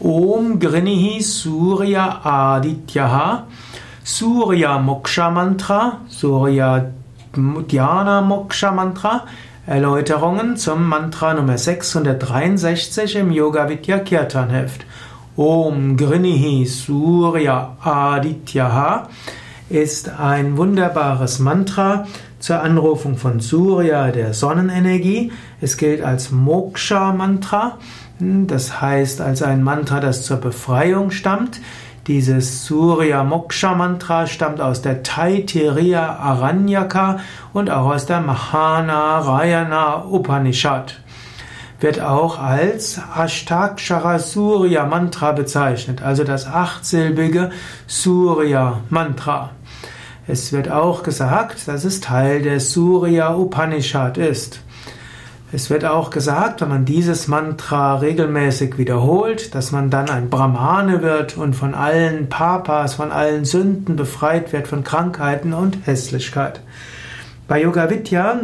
Om Grinihi Surya Adityaha Surya Moksha Mantra, Surya Dhyana Moksha Mantra, Erläuterungen zum Mantra Nummer 663 im Yoga Vidya Kirtan Heft. Om Grinihi Surya Adityaha ist ein wunderbares Mantra zur Anrufung von Surya, der Sonnenenergie. Es gilt als Moksha Mantra. Das heißt als ein Mantra, das zur Befreiung stammt. Dieses Surya Moksha Mantra stammt aus der Taittiriya Aranyaka und auch aus der Mahanarayana Upanishad. Wird auch als Ashtakshara Surya Mantra bezeichnet, also das achtsilbige Surya Mantra. Es wird auch gesagt, dass es Teil der Surya Upanishad ist. Es wird auch gesagt, wenn man dieses Mantra regelmäßig wiederholt, dass man dann ein Brahmane wird und von allen Papas, von allen Sünden befreit wird, von Krankheiten und Hässlichkeit. Bei Yoga Vidya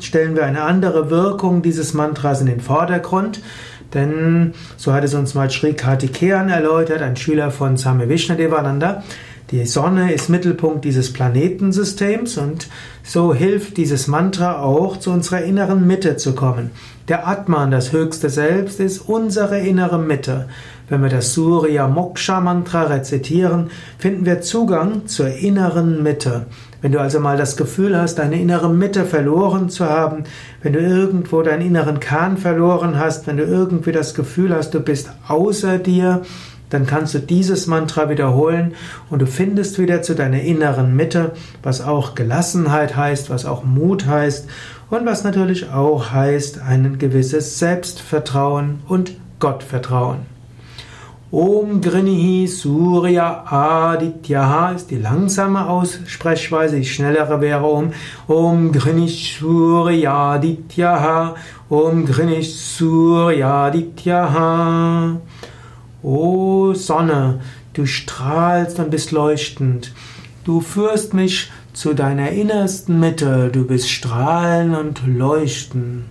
stellen wir eine andere Wirkung dieses Mantras in den Vordergrund, denn so hat es uns mal Sri Kartikeyan erläutert, ein Schüler von Same Vishnadevananda. Die Sonne ist Mittelpunkt dieses Planetensystems und so hilft dieses Mantra auch, zu unserer inneren Mitte zu kommen. Der Atman, das höchste Selbst, ist unsere innere Mitte. Wenn wir das Surya Moksha Mantra rezitieren, finden wir Zugang zur inneren Mitte. Wenn du also mal das Gefühl hast, deine innere Mitte verloren zu haben, wenn du irgendwo deinen inneren Kern verloren hast, wenn du irgendwie das Gefühl hast, du bist außer dir, dann kannst du dieses Mantra wiederholen und du findest wieder zu deiner inneren Mitte, was auch Gelassenheit heißt, was auch Mut heißt und was natürlich auch heißt ein gewisses Selbstvertrauen und Gottvertrauen. Om Grinihi Surya Adityaha ist die langsame Aussprechweise, die schnellere wäre Om Om Grinish Surya Adityaha Om Grinish Surya Adityaha O Sonne, du strahlst und bist leuchtend. Du führst mich zu deiner innersten Mitte. Du bist strahlen und leuchten.